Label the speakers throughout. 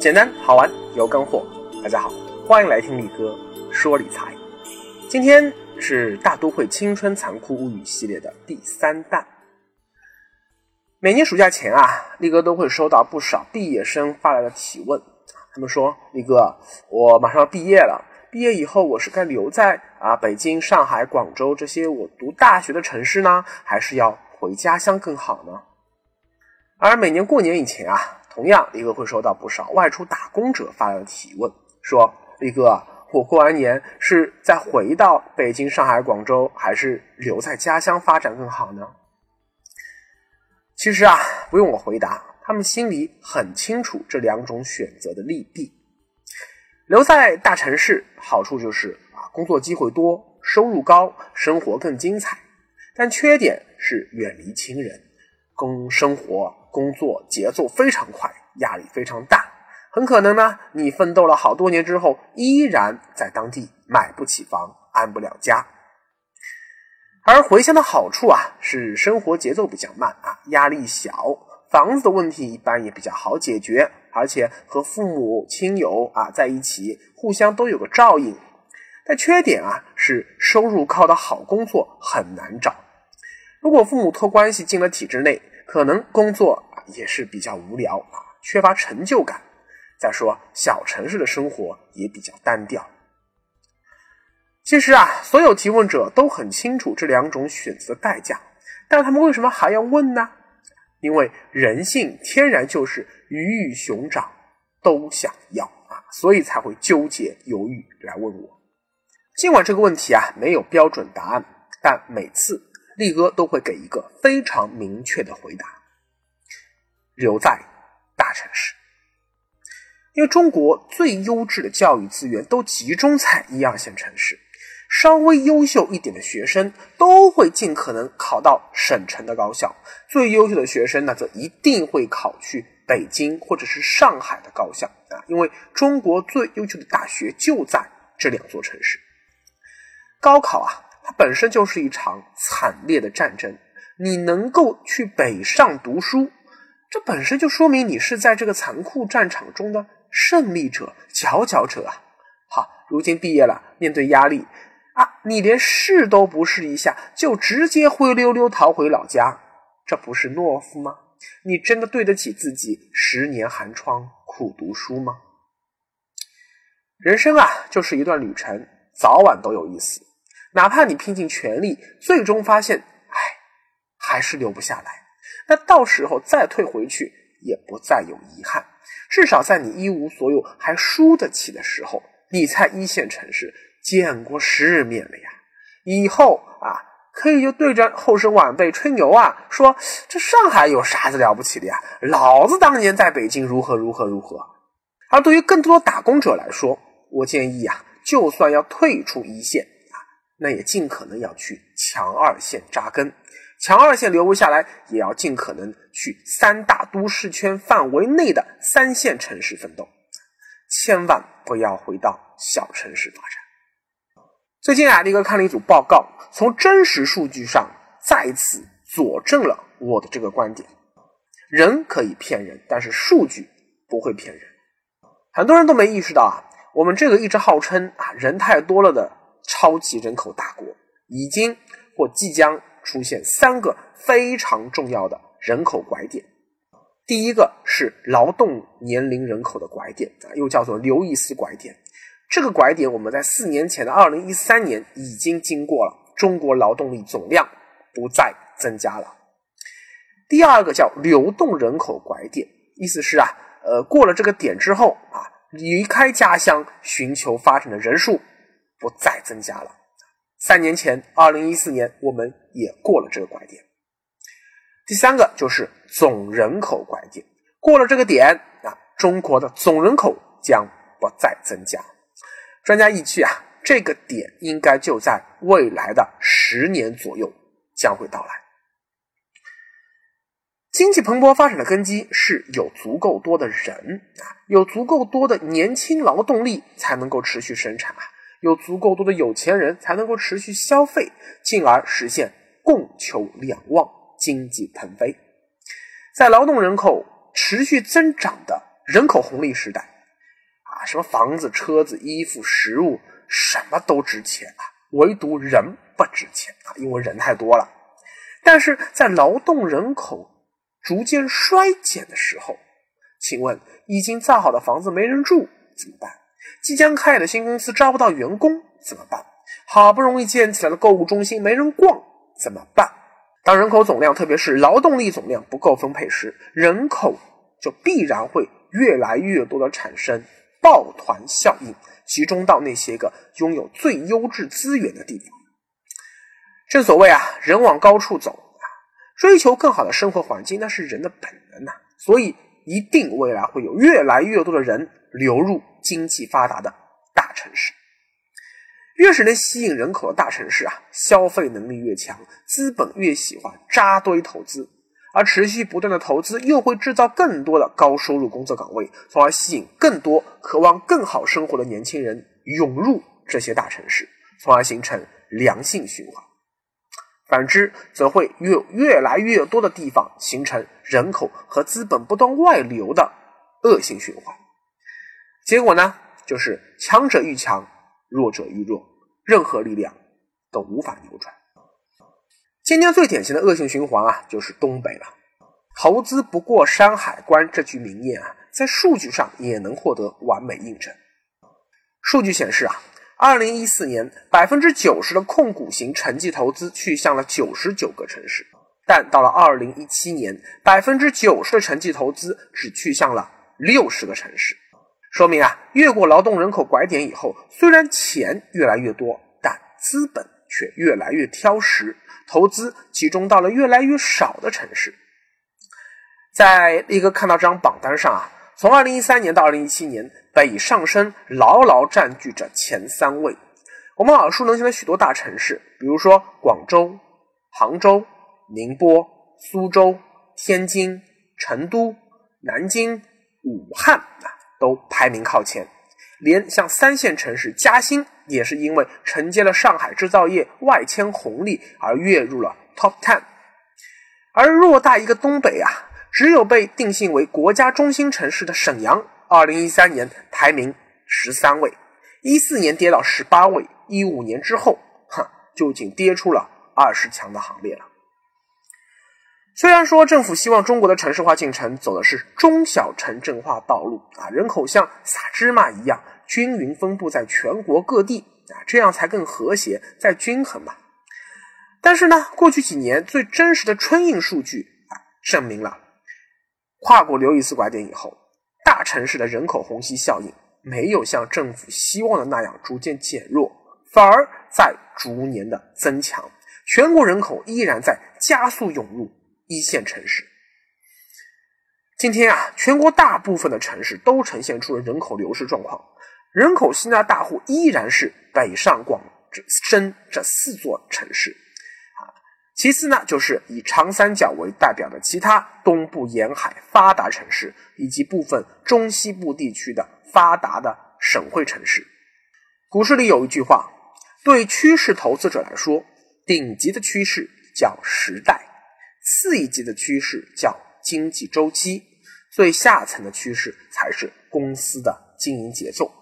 Speaker 1: 简单好玩有干货。大家好，欢迎来听力哥说理财。今天是大都会青春残酷物语系列的第三弹。每年暑假前啊，力哥都会收到不少毕业生发来的提问。他们说：“力哥，我马上要毕业了，毕业以后我是该留在啊北京、上海、广州这些我读大学的城市呢，还是要回家乡更好呢？”而每年过年以前啊，同样力哥会收到不少外出打工者发来的提问，说：“力哥，我过完年是再回到北京、上海、广州，还是留在家乡发展更好呢？”其实啊，不用我回答，他们心里很清楚这两种选择的利弊。留在大城市，好处就是啊，工作机会多，收入高，生活更精彩；但缺点是远离亲人，工生活。工作节奏非常快，压力非常大，很可能呢，你奋斗了好多年之后，依然在当地买不起房，安不了家。而回乡的好处啊，是生活节奏比较慢啊，压力小，房子的问题一般也比较好解决，而且和父母亲友啊在一起，互相都有个照应。但缺点啊，是收入靠的好工作很难找，如果父母托关系进了体制内。可能工作也是比较无聊啊，缺乏成就感。再说小城市的生活也比较单调。其实啊，所有提问者都很清楚这两种选择的代价，但他们为什么还要问呢？因为人性天然就是鱼与熊掌都想要啊，所以才会纠结犹豫来问我。尽管这个问题啊没有标准答案，但每次。力哥都会给一个非常明确的回答：留在大城市，因为中国最优质的教育资源都集中在一二线城市，稍微优秀一点的学生都会尽可能考到省城的高校，最优秀的学生呢，则一定会考去北京或者是上海的高校啊，因为中国最优秀的大学就在这两座城市。高考啊。本身就是一场惨烈的战争，你能够去北上读书，这本身就说明你是在这个残酷战场中的胜利者、佼佼者啊！好，如今毕业了，面对压力啊，你连试都不试一下，就直接灰溜溜逃回老家，这不是懦夫吗？你真的对得起自己十年寒窗苦读书吗？人生啊，就是一段旅程，早晚都有意思。哪怕你拼尽全力，最终发现，哎，还是留不下来，那到时候再退回去，也不再有遗憾。至少在你一无所有还输得起的时候，你在一线城市见过世面了呀。以后啊，可以就对着后生晚辈吹牛啊，说这上海有啥子了不起的呀？老子当年在北京如何如何如何。而对于更多打工者来说，我建议啊，就算要退出一线。那也尽可能要去强二线扎根，强二线留不下来，也要尽可能去三大都市圈范围内的三线城市奋斗，千万不要回到小城市发展。最近啊，力哥看了一组报告，从真实数据上再次佐证了我的这个观点：人可以骗人，但是数据不会骗人。很多人都没意识到啊，我们这个一直号称啊人太多了的。超级人口大国已经或即将出现三个非常重要的人口拐点。第一个是劳动年龄人口的拐点啊，又叫做刘易斯拐点。这个拐点我们在四年前的二零一三年已经经过了，中国劳动力总量不再增加了。第二个叫流动人口拐点，意思是啊，呃，过了这个点之后啊，离开家乡寻求发展的人数。不再增加了。三年前，二零一四年，我们也过了这个拐点。第三个就是总人口拐点，过了这个点啊，中国的总人口将不再增加。专家预计啊，这个点应该就在未来的十年左右将会到来。经济蓬勃发展的根基是有足够多的人啊，有足够多的年轻劳动力才能够持续生产啊。有足够多的有钱人才能够持续消费，进而实现供求两旺，经济腾飞。在劳动人口持续增长的人口红利时代啊，什么房子、车子、衣服、食物，什么都值钱啊，唯独人不值钱啊，因为人太多了。但是在劳动人口逐渐衰减的时候，请问已经造好的房子没人住怎么办？即将开业的新公司招不到员工怎么办？好不容易建起来的购物中心没人逛怎么办？当人口总量，特别是劳动力总量不够分配时，人口就必然会越来越多的产生抱团效应，集中到那些个拥有最优质资源的地方。正所谓啊，人往高处走啊，追求更好的生活环境，那是人的本能呐。所以，一定未来会有越来越多的人流入经济发达的大城市。越是能吸引人口的大城市啊，消费能力越强，资本越喜欢扎堆投资，而持续不断的投资又会制造更多的高收入工作岗位，从而吸引更多渴望更好生活的年轻人涌入这些大城市，从而形成良性循环。反之，则会越越来越多的地方形成人口和资本不断外流的恶性循环。结果呢，就是强者愈强，弱者愈弱。任何力量都无法扭转。今天最典型的恶性循环啊，就是东北了。投资不过山海关这句名言啊，在数据上也能获得完美印证。数据显示啊，二零一四年百分之九十的控股型城际投资去向了九十九个城市，但到了二零一七年，百分之九十的城际投资只去向了六十个城市。说明啊，越过劳动人口拐点以后，虽然钱越来越多，但资本却越来越挑食，投资集中到了越来越少的城市。在一个看到这张榜单上啊，从二零一三年到二零一七年，北上深牢牢占据着前三位。我们耳熟能详的许多大城市，比如说广州、杭州、宁波、苏州、天津、成都、南京、武汉啊。都排名靠前，连像三线城市嘉兴也是因为承接了上海制造业外迁红利而跃入了 top ten。而偌大一个东北啊，只有被定性为国家中心城市的沈阳，二零一三年排名十三位，一四年跌到十八位，一五年之后，哼，就已经跌出了二十强的行列了。虽然说政府希望中国的城市化进程走的是中小城镇化道路啊，人口像撒芝麻一样均匀分布在全国各地啊，这样才更和谐、再均衡嘛。但是呢，过去几年最真实的春运数据啊，证明了跨过刘易斯拐点以后，大城市的人口虹吸效应没有像政府希望的那样逐渐减弱，反而在逐年的增强，全国人口依然在加速涌入。一线城市，今天啊，全国大部分的城市都呈现出了人口流失状况，人口吸纳大户依然是北上广深这四座城市啊。其次呢，就是以长三角为代表的其他东部沿海发达城市，以及部分中西部地区的发达的省会城市。股市里有一句话，对趋势投资者来说，顶级的趋势叫时代。次一级的趋势叫经济周期，最下层的趋势才是公司的经营节奏。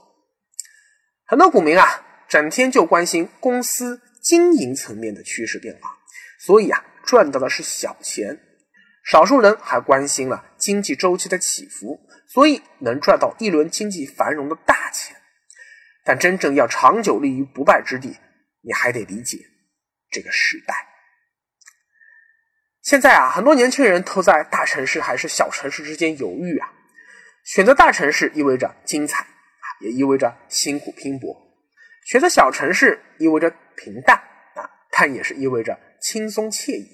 Speaker 1: 很多股民啊，整天就关心公司经营层面的趋势变化，所以啊，赚到的是小钱；少数人还关心了经济周期的起伏，所以能赚到一轮经济繁荣的大钱。但真正要长久立于不败之地，你还得理解这个时代。现在啊，很多年轻人都在大城市还是小城市之间犹豫啊。选择大城市意味着精彩，也意味着辛苦拼搏；选择小城市意味着平淡啊，但也是意味着轻松惬意。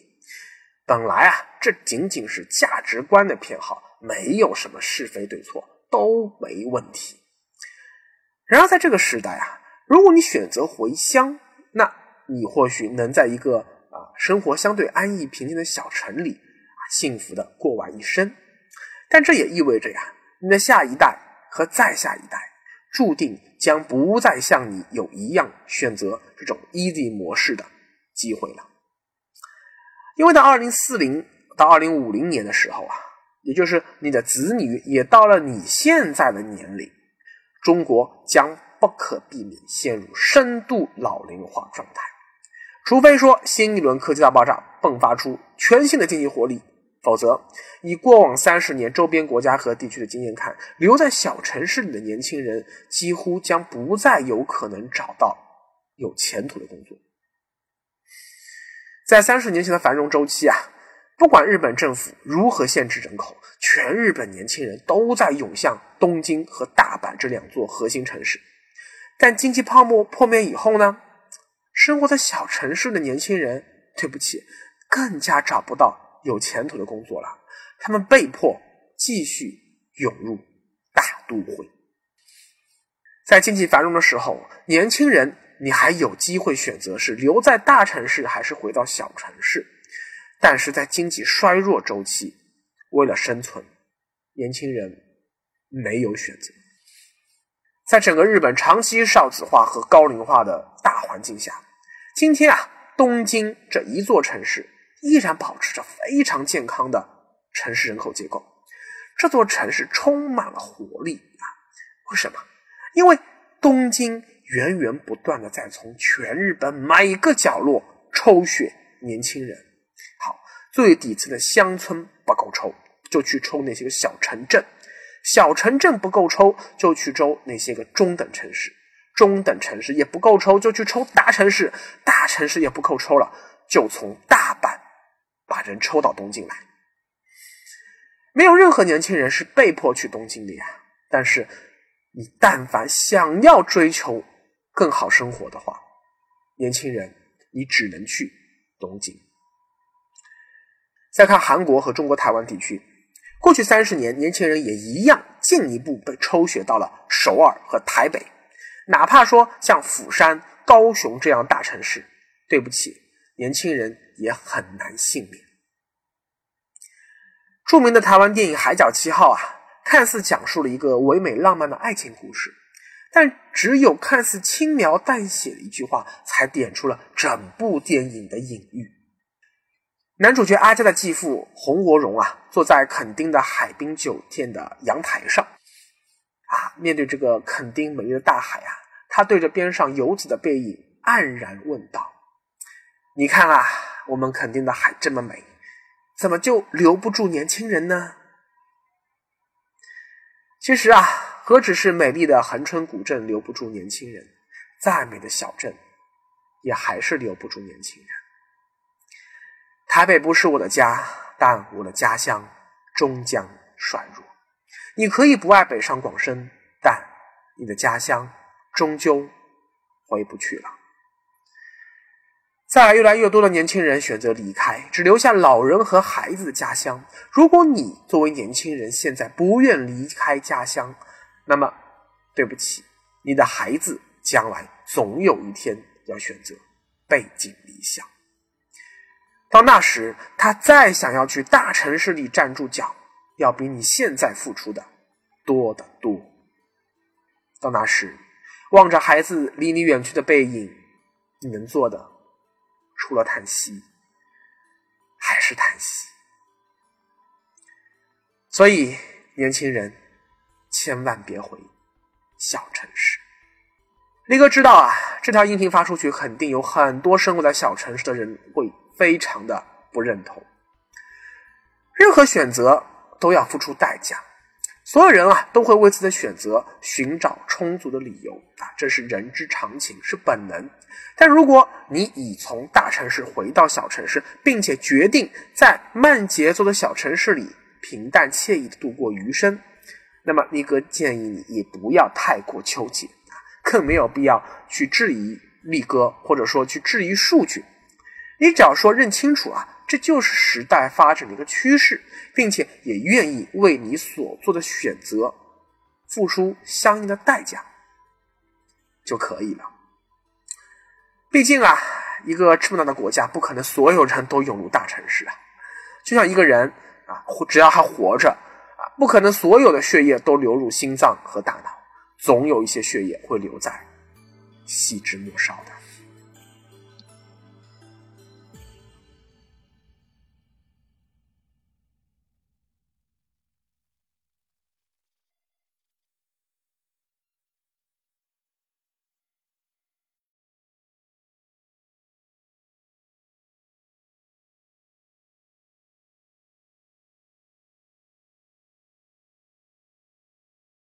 Speaker 1: 本来啊，这仅仅是价值观的偏好，没有什么是非对错，都没问题。然而在这个时代啊，如果你选择回乡，那你或许能在一个。啊，生活相对安逸平静的小城里，啊，幸福的过完一生。但这也意味着呀，你的下一代和再下一代，注定将不再像你有一样选择这种 easy 模式的机会了。因为到二零四零到二零五零年的时候啊，也就是你的子女也到了你现在的年龄，中国将不可避免陷入深度老龄化状态。除非说新一轮科技大爆炸迸发出全新的经济活力，否则以过往三十年周边国家和地区的经验看，留在小城市里的年轻人几乎将不再有可能找到有前途的工作。在三十年前的繁荣周期啊，不管日本政府如何限制人口，全日本年轻人都在涌向东京和大阪这两座核心城市。但经济泡沫破灭以后呢？生活在小城市的年轻人，对不起，更加找不到有前途的工作了。他们被迫继续涌入大都会。在经济繁荣的时候，年轻人你还有机会选择是留在大城市，还是回到小城市。但是在经济衰弱周期，为了生存，年轻人没有选择。在整个日本长期少子化和高龄化的大环境下，今天啊，东京这一座城市依然保持着非常健康的城市人口结构。这座城市充满了活力啊！为什么？因为东京源源不断的在从全日本每个角落抽血年轻人。好，最底层的乡村不够抽，就去抽那些个小城镇。小城镇不够抽，就去抽那些个中等城市；中等城市也不够抽，就去抽大城市；大城市也不够抽了，就从大阪把人抽到东京来。没有任何年轻人是被迫去东京的呀。但是，你但凡想要追求更好生活的话，年轻人你只能去东京。再看韩国和中国台湾地区。过去三十年，年轻人也一样进一步被抽血到了首尔和台北，哪怕说像釜山、高雄这样大城市，对不起，年轻人也很难幸免。著名的台湾电影《海角七号》啊，看似讲述了一个唯美浪漫的爱情故事，但只有看似轻描淡写的一句话，才点出了整部电影的隐喻。男主角阿佳的继父洪国荣啊，坐在垦丁的海滨酒店的阳台上，啊，面对这个垦丁美丽的大海啊，他对着边上游子的背影黯然问道：“你看啊，我们垦丁的海这么美，怎么就留不住年轻人呢？”其实啊，何止是美丽的恒春古镇留不住年轻人，再美的小镇，也还是留不住年轻人。台北不是我的家，但我的家乡终将衰弱。你可以不爱北上广深，但你的家乡终究回不去了。再来，越来越多的年轻人选择离开，只留下老人和孩子的家乡。如果你作为年轻人现在不愿离开家乡，那么对不起，你的孩子将来总有一天要选择背井离乡。到那时，他再想要去大城市里站住脚，要比你现在付出的多得多。到那时，望着孩子离你远去的背影，你能做的除了叹息，还是叹息。所以，年轻人千万别回小城市。力哥知道啊，这条音频发出去，肯定有很多生活在小城市的人会。非常的不认同，任何选择都要付出代价，所有人啊都会为自己的选择寻找充足的理由啊，这是人之常情，是本能。但如果你已从大城市回到小城市，并且决定在慢节奏的小城市里平淡惬意的度过余生，那么尼哥建议你也不要太过纠结，更没有必要去质疑力哥，或者说去质疑数据。你只要说认清楚啊，这就是时代发展的一个趋势，并且也愿意为你所做的选择付出相应的代价就可以了。毕竟啊，一个这么大的国家，不可能所有人都涌入大城市啊。就像一个人啊，只要还活着啊，不可能所有的血液都流入心脏和大脑，总有一些血液会留在细枝末梢的。